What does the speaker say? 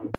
うん。